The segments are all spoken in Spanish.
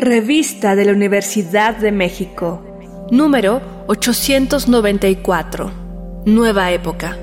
Revista de la Universidad de México. Número 894. Nueva época.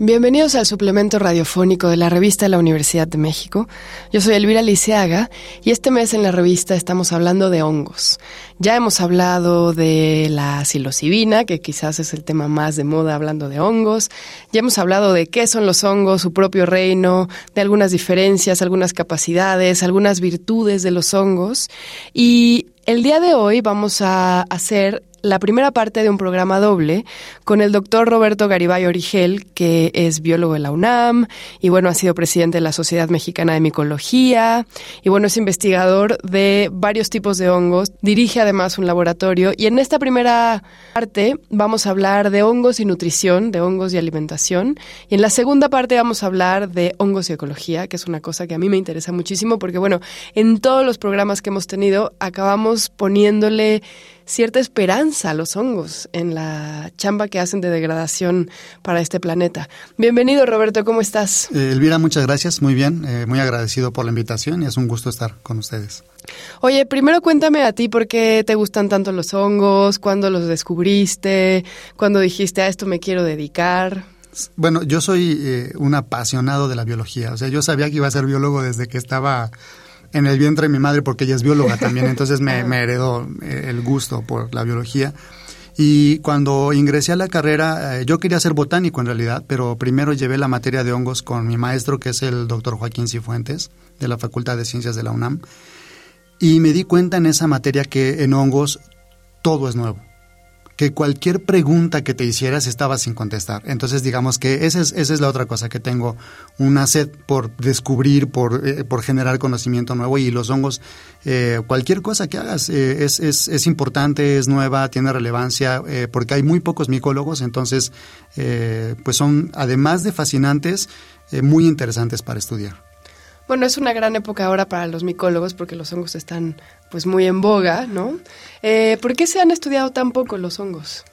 Bienvenidos al suplemento radiofónico de la revista de la Universidad de México. Yo soy Elvira Liceaga y este mes en la revista estamos hablando de hongos. Ya hemos hablado de la psilocibina, que quizás es el tema más de moda hablando de hongos. Ya hemos hablado de qué son los hongos, su propio reino, de algunas diferencias, algunas capacidades, algunas virtudes de los hongos. Y el día de hoy vamos a hacer la primera parte de un programa doble con el doctor Roberto Garibay Origel, que es biólogo de la UNAM y bueno, ha sido presidente de la Sociedad Mexicana de Micología y bueno, es investigador de varios tipos de hongos, dirige además un laboratorio y en esta primera parte vamos a hablar de hongos y nutrición, de hongos y alimentación y en la segunda parte vamos a hablar de hongos y ecología, que es una cosa que a mí me interesa muchísimo porque bueno, en todos los programas que hemos tenido acabamos poniéndole cierta esperanza a los hongos en la chamba que hacen de degradación para este planeta. Bienvenido, Roberto, ¿cómo estás? Eh, Elvira, muchas gracias, muy bien, eh, muy agradecido por la invitación y es un gusto estar con ustedes. Oye, primero cuéntame a ti por qué te gustan tanto los hongos, cuándo los descubriste, cuándo dijiste a esto me quiero dedicar. Bueno, yo soy eh, un apasionado de la biología, o sea, yo sabía que iba a ser biólogo desde que estaba en el vientre de mi madre porque ella es bióloga también, entonces me, heredó eh, el gusto por la biología. Y cuando ingresé a la carrera, eh, yo quería ser botánico en realidad, pero primero llevé la materia de hongos con mi maestro, que es el doctor Joaquín Cifuentes, de la Facultad de Ciencias de la UNAM. Y me di cuenta en esa materia que en hongos todo es nuevo que cualquier pregunta que te hicieras estaba sin contestar. Entonces, digamos que esa es, esa es la otra cosa que tengo, una sed por descubrir, por, eh, por generar conocimiento nuevo y los hongos, eh, cualquier cosa que hagas eh, es, es, es, importante, es nueva, tiene relevancia, porque hay muy pocos micólogos, entonces, pues son, además de fascinantes, muy interesantes para estudiar. Bueno, es una gran época ahora para los micólogos porque los hongos están pues muy en boga, ¿no? Eh, ¿Por qué se han estudiado tan poco los hongos?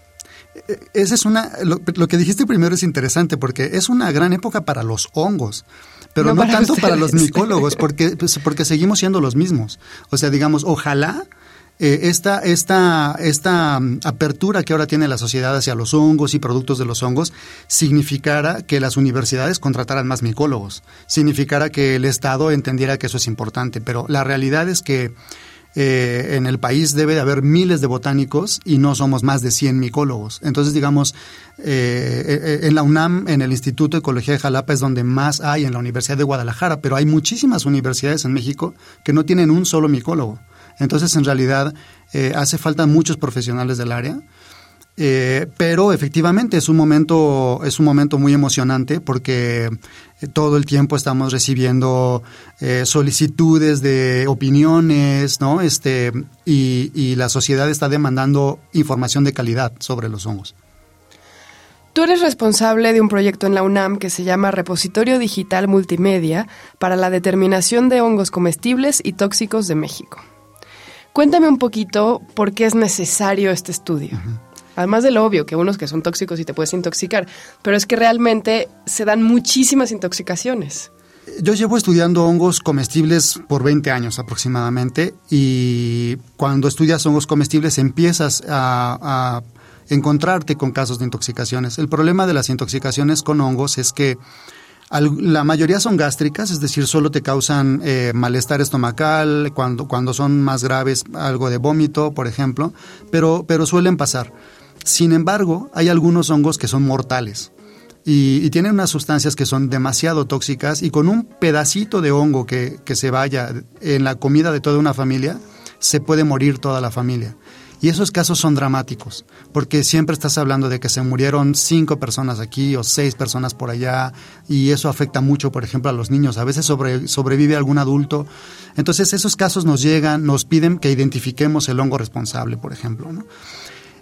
Eh, esa es una, lo, que dijiste primero es interesante porque es una gran época para los hongos, pero no, tanto para los micólogos porque, pues, porque seguimos siendo los mismos. O sea, digamos, ojalá eh, esta, esta, esta mm, apertura que ahora tiene la sociedad hacia los hongos y productos de los hongos significara que las universidades contrataran más micólogos, significara que el Estado entendiera que eso es importante, pero la realidad es que eh, en el país debe de haber miles de botánicos y no somos más de 100 micólogos. Entonces, digamos, eh, en la UNAM, en el Instituto de Ecología de Jalapa es donde más hay, en la Universidad de Guadalajara, pero hay muchísimas universidades en México que no tienen un solo micólogo. Entonces, en realidad, eh, hace falta muchos profesionales del área. Eh, pero efectivamente es un momento es un momento muy emocionante porque eh, todo el tiempo estamos recibiendo solicitudes de opiniones no este y, y, la sociedad está demandando información de calidad sobre los hongos Tú eres responsable de un proyecto en la UNAM que se llama Repositorio Digital Multimedia para la determinación de hongos comestibles y tóxicos de México. Cuéntame un poquito por qué es necesario este estudio. Además de lo obvio, que unos que son tóxicos y te puedes intoxicar, pero es que realmente se dan muchísimas intoxicaciones. Yo llevo estudiando hongos comestibles por 20 años aproximadamente y cuando estudias hongos comestibles empiezas a, a encontrarte con casos de intoxicaciones. El problema de las intoxicaciones con hongos es que la mayoría son gástricas, es decir, solo te causan eh, malestar estomacal, cuando, cuando son más graves, algo de vómito, por ejemplo, pero, pero suelen pasar. Sin embargo, hay algunos hongos que son mortales. Y, tienen unas sustancias que son demasiado tóxicas y con un pedacito de hongo que, que se vaya en la comida de toda una familia, se puede morir toda la familia. Y esos casos son dramáticos, porque siempre estás hablando de que se murieron cinco personas aquí o seis personas por allá, y eso afecta mucho, por ejemplo, a los niños. A veces sobrevive algún adulto. Entonces esos casos nos llegan, nos piden que identifiquemos el hongo responsable, por ejemplo. ¿no?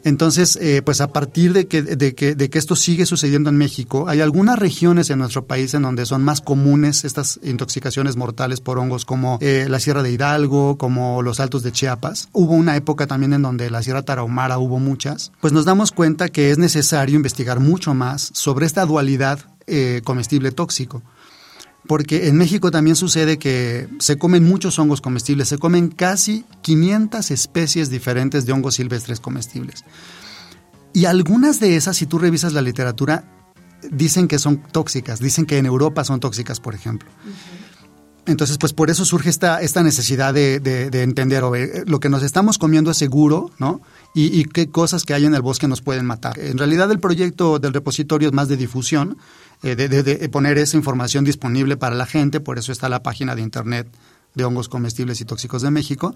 Entonces, eh, pues a partir de que, de, que, de que esto sigue sucediendo en México, hay algunas regiones en nuestro país en donde son más comunes estas intoxicaciones mortales por hongos, como eh, la Sierra de Hidalgo, como los Altos de Chiapas. Hubo una época también en donde la Sierra Tarahumara hubo muchas. Pues nos damos cuenta que es necesario investigar mucho más sobre esta dualidad eh, comestible tóxico. Porque en México también sucede que se comen muchos hongos comestibles, se comen casi 500 especies diferentes de hongos silvestres comestibles. Y algunas de esas, si tú revisas la literatura, dicen que son tóxicas, dicen que en Europa son tóxicas, por ejemplo. Entonces, pues por eso surge esta, esta necesidad de, entender, lo que nos estamos comiendo es seguro, ¿no? Y, qué cosas que hay en el bosque nos pueden matar. En realidad el proyecto del repositorio es más de difusión, eh, de, poner esa información disponible para la gente, por eso está la página de internet de hongos comestibles y tóxicos de México,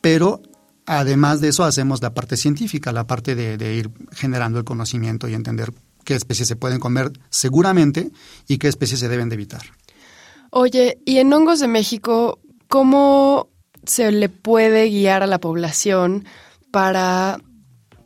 pero además de eso hacemos la parte científica, la parte de ir generando el conocimiento y entender qué especies se pueden comer seguramente y qué especies se deben de evitar. Oye, y en Hongos de México, ¿cómo se le puede guiar a la población para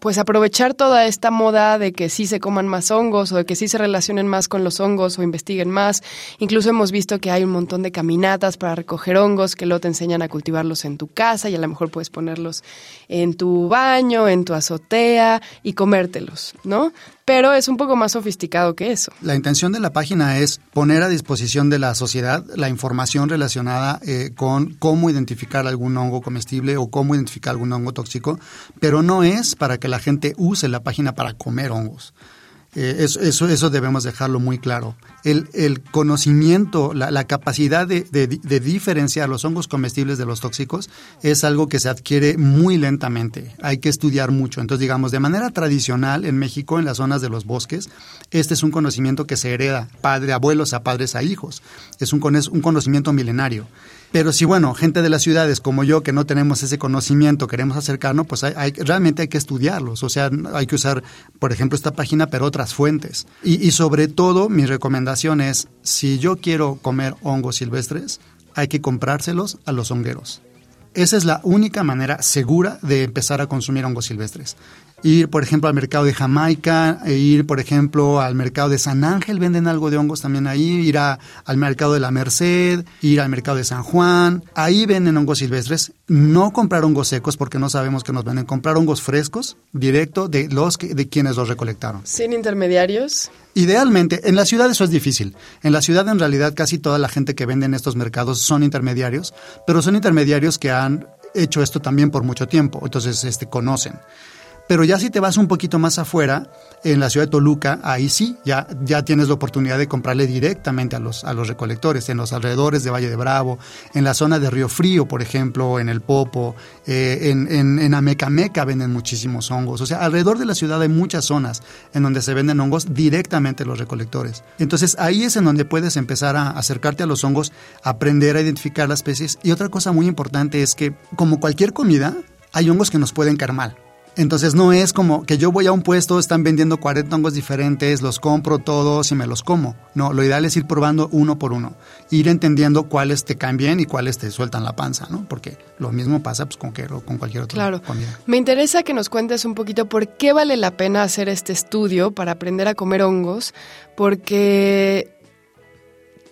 pues aprovechar toda esta moda de que sí se coman más hongos o de que sí se relacionen más con los hongos o investiguen más. Incluso hemos visto que hay un montón de caminatas para recoger hongos que luego te enseñan a cultivarlos en tu casa y a lo mejor puedes ponerlos en tu baño, en tu azotea y comértelos, ¿no? Pero es un poco más sofisticado que eso. La intención de la página es poner a disposición de la sociedad la información relacionada eh, con cómo identificar algún hongo comestible o cómo identificar algún hongo tóxico, pero no es para que la gente use la página para comer hongos. Eh, eso, eso, eso, debemos dejarlo muy claro. El, el conocimiento, la, la capacidad de, de, diferenciar los hongos comestibles de los tóxicos es algo que se adquiere muy lentamente. Hay que estudiar mucho. Entonces, digamos, de manera tradicional en México, en las zonas de los bosques, este es un conocimiento que se hereda padre, abuelos a padres a hijos. Es un, un conocimiento milenario. Pero si, bueno, gente de las ciudades como yo que no tenemos ese conocimiento, queremos acercarnos, pues hay, realmente hay que estudiarlos. O sea, hay que usar, por ejemplo, esta página, pero otras fuentes. Y, y sobre todo, mi recomendación es, si yo quiero comer hongos silvestres, hay que comprárselos a los hongueros. Esa es la única manera segura de empezar a consumir hongos silvestres ir, por ejemplo, al mercado de Jamaica, e ir, por ejemplo, al mercado de San Ángel, venden algo de hongos también ahí, ir al mercado de la Merced, ir al mercado de San Juan, ahí venden hongos silvestres, no comprar hongos secos porque no sabemos que nos venden, comprar hongos frescos, directo de los de quienes los recolectaron. Sin intermediarios. Idealmente, en la ciudad eso es difícil. En la ciudad en realidad casi toda la gente que vende en estos mercados son intermediarios, pero son intermediarios que han hecho esto también por mucho tiempo, entonces este conocen. Pero ya si te vas un poquito más afuera, en la ciudad de Toluca, ahí sí, ya, ya tienes la oportunidad de comprarle directamente a los, a los recolectores, en los alrededores de Valle de Bravo, en la zona de Río Frío, por ejemplo, en el Popo, eh, en, en, en Amecameca venden muchísimos hongos. O sea, alrededor de la ciudad hay muchas zonas en donde se venden hongos directamente a los recolectores. Entonces ahí es en donde puedes empezar a acercarte a los hongos, aprender a identificar las especies. Y otra cosa muy importante es que, como cualquier comida, hay hongos que nos pueden caer mal. Entonces no es como que yo voy a un puesto, están vendiendo 40 hongos diferentes, los compro todos y me los como. No, lo ideal es ir probando uno por uno, ir entendiendo cuáles te caen bien y cuáles te sueltan la panza, ¿no? Porque lo mismo pasa pues, con, que, con cualquier otra claro. comida. Me interesa que nos cuentes un poquito por qué vale la pena hacer este estudio para aprender a comer hongos, porque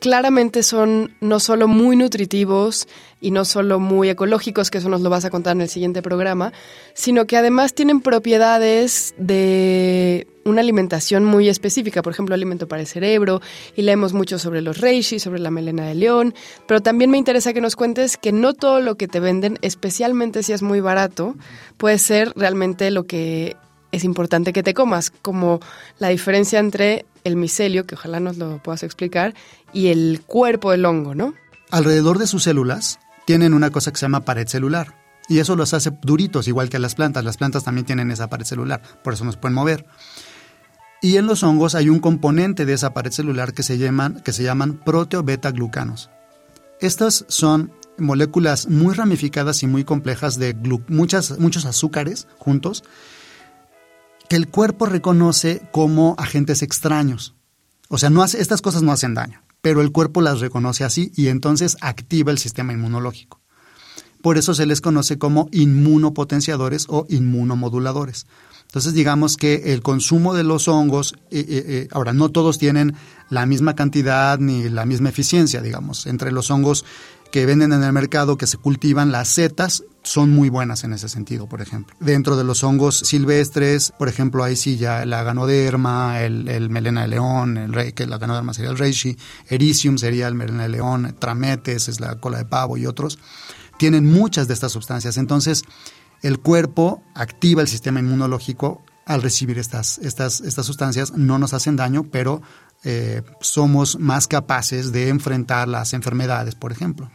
claramente son no solo muy nutritivos y no solo muy ecológicos, que eso nos lo vas a contar en el siguiente programa, sino que además tienen propiedades de una alimentación muy específica, por ejemplo, alimento para el cerebro, y leemos mucho sobre los reishi, sobre la melena de león, pero también me interesa que nos cuentes que no todo lo que te venden, especialmente si es muy barato, puede ser realmente lo que es importante que te comas, como la diferencia entre el micelio, que ojalá nos lo puedas explicar, y el cuerpo del hongo, ¿no? Alrededor de sus células tienen una cosa que se llama pared celular. Y eso los hace duritos, igual que las plantas. Las plantas también tienen esa pared celular, por eso nos pueden mover. Y en los hongos hay un componente de esa pared celular que se llaman, que se llaman proteobeta-glucanos. Estas son moléculas muy ramificadas y muy complejas de muchas, muchos azúcares juntos que el cuerpo reconoce como agentes extraños. O sea, no hace, estas cosas no hacen daño, pero el cuerpo las reconoce así y entonces activa el sistema inmunológico. Por eso se les conoce como inmunopotenciadores o inmunomoduladores. Entonces digamos que el consumo de los hongos, eh, eh, eh, ahora no todos tienen la misma cantidad ni la misma eficiencia, digamos. Entre los hongos que venden en el mercado, que se cultivan, las setas, son muy buenas en ese sentido, por ejemplo. Dentro de los hongos silvestres, por ejemplo, ahí sí ya la ganoderma, el, melena de león, el rey, que la ganoderma sería el reishi, ericium sería el melena de león, trametes es la cola de pavo y otros, tienen muchas de estas sustancias. Entonces, el cuerpo activa el sistema inmunológico al recibir estas, estas, estas sustancias, no nos hacen daño, pero eh, somos más capaces de enfrentar las enfermedades, por ejemplo.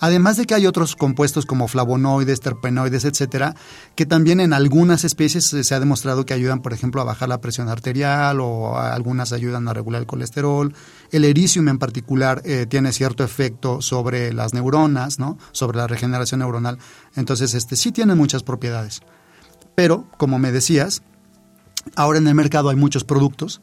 Además de que hay otros compuestos como flavonoides, terpenoides, etcétera, que también en algunas especies se ha demostrado que ayudan, por ejemplo, a bajar la presión arterial o algunas ayudan a regular el colesterol. El ericium en particular eh, tiene cierto efecto sobre las neuronas, ¿no? Sobre la regeneración neuronal. Entonces, este sí tiene muchas propiedades. Pero, como me decías, ahora en el mercado hay muchos productos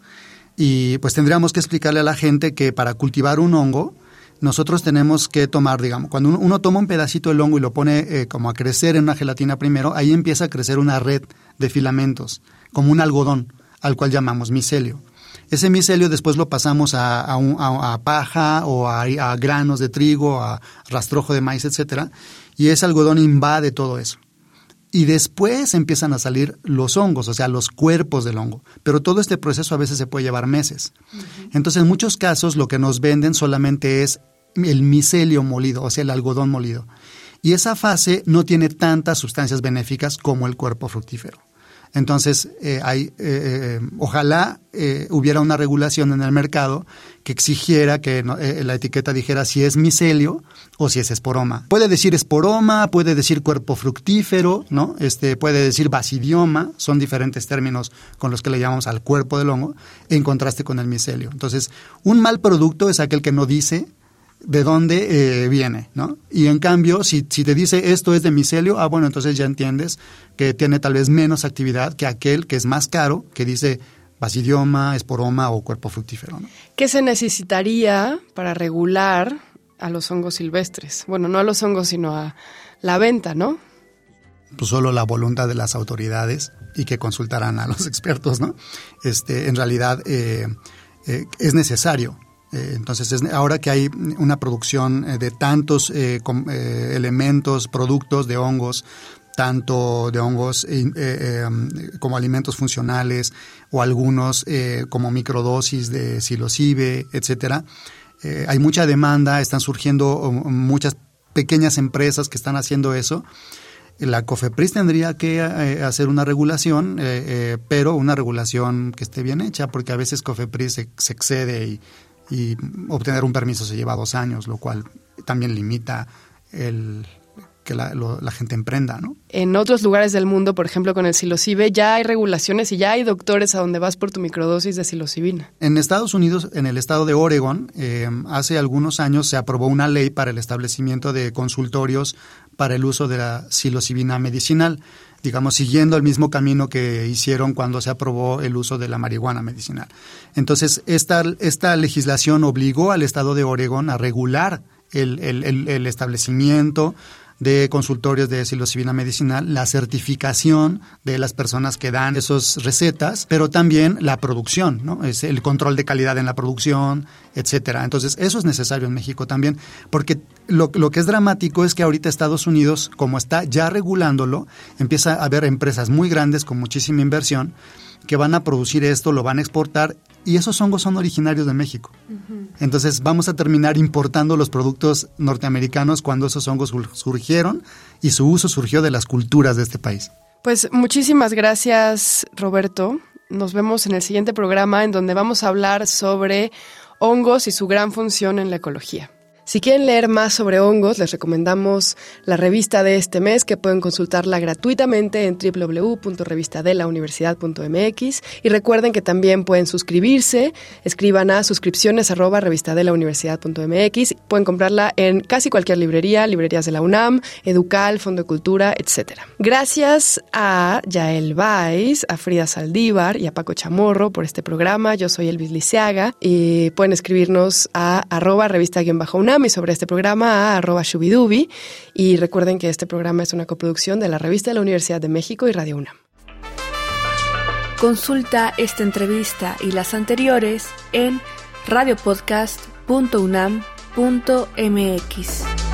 y pues tendríamos que explicarle a la gente que para cultivar un hongo nosotros tenemos que tomar, digamos, cuando uno, toma un pedacito del hongo y lo pone eh, como a crecer en una gelatina primero, ahí empieza a crecer una red de filamentos, como un algodón, al cual llamamos micelio. Ese micelio después lo pasamos a, paja o a, granos de trigo, a rastrojo de maíz, etcétera, y ese algodón invade todo eso. Y después empiezan a salir los hongos, o sea, los cuerpos del hongo. Pero todo este proceso a veces se puede llevar meses. Entonces, en muchos casos, lo que nos venden solamente es el micelio molido, o sea, el algodón molido. Y esa fase no tiene tantas sustancias benéficas como el cuerpo fructífero. Entonces, eh, hay, eh, eh, ojalá hubiera una regulación en el mercado que exigiera que la etiqueta dijera si es micelio o si es esporoma. Puede decir esporoma, puede decir cuerpo fructífero, ¿no? Este, puede decir basidioma, son diferentes términos con los que le llamamos al cuerpo del hongo, en contraste con el micelio. Entonces, un mal producto es aquel que no dice de dónde eh, viene, ¿no? Y en cambio, si, si te dice esto es de micelio, ah, bueno, entonces ya entiendes que tiene tal vez menos actividad que aquel que es más caro, que dice basidioma, esporoma o cuerpo fructífero. ¿no? ¿Qué se necesitaría para regular a los hongos silvestres? Bueno, no a los hongos, sino a la venta, ¿no? Pues solo la voluntad de las autoridades y que consultarán a los expertos, ¿no? Este, en realidad eh, eh, es necesario eh, entonces, ahora que hay una producción eh, de tantos eh, elementos, productos de hongos, tanto de hongos como alimentos funcionales o algunos como microdosis de psilocibe, etcétera, hay mucha demanda, están surgiendo um, muchas pequeñas empresas que están haciendo eso. La COFEPRIS tendría que hacer una regulación, pero una regulación que esté bien hecha, porque a veces COFEPRIS se, se excede y y obtener un permiso se lleva dos años, lo cual también limita el que la, gente emprenda, ¿no? En otros lugares del mundo, por ejemplo con el psilocibe, ya hay regulaciones y ya hay doctores a donde vas por tu microdosis de psilocibina. En Estados Unidos, en el estado de Oregon, eh, hace algunos años se aprobó una ley para el establecimiento de consultorios para el uso de la psilocibina medicinal digamos, siguiendo el mismo camino que hicieron cuando se aprobó el uso de la marihuana medicinal. Entonces, esta, esta legislación obligó al Estado de Oregón a regular el, el establecimiento de consultorios de psilocibina medicinal, la certificación de las personas que dan esas recetas, pero también la producción, ¿no? Es el control de calidad en la producción, etcétera. Entonces, eso es necesario en México también, porque lo, lo que es dramático es que ahorita Estados Unidos, como está ya regulándolo, empieza a haber empresas muy grandes con muchísima inversión que van a producir esto, lo van a exportar y esos hongos son originarios de México. Entonces vamos a terminar importando los productos norteamericanos cuando esos hongos surgieron y su uso surgió de las culturas de este país. Pues muchísimas gracias Roberto. Nos vemos en el siguiente programa en donde vamos a hablar sobre hongos y su gran función en la ecología. Si quieren leer más sobre hongos, les recomendamos la revista de este mes que pueden consultarla gratuitamente en www.revistadelauniversidad.mx y recuerden que también pueden suscribirse, escriban a suscripciones arroba revistadelauniversidad.mx, pueden comprarla en casi cualquier librería, librerías de la UNAM, Educal, Fondo de Cultura, etc. Gracias a Yael Vais, a Frida Saldívar y a Paco Chamorro por este programa. Yo soy Elvis Liceaga y pueden escribirnos a arroba revista-unam y sobre este programa a arroba shubidubi. Y recuerden que este programa es una coproducción de la revista de la Universidad de México y Radio UNAM. Consulta esta entrevista y las anteriores en radiopodcast.unam.mx.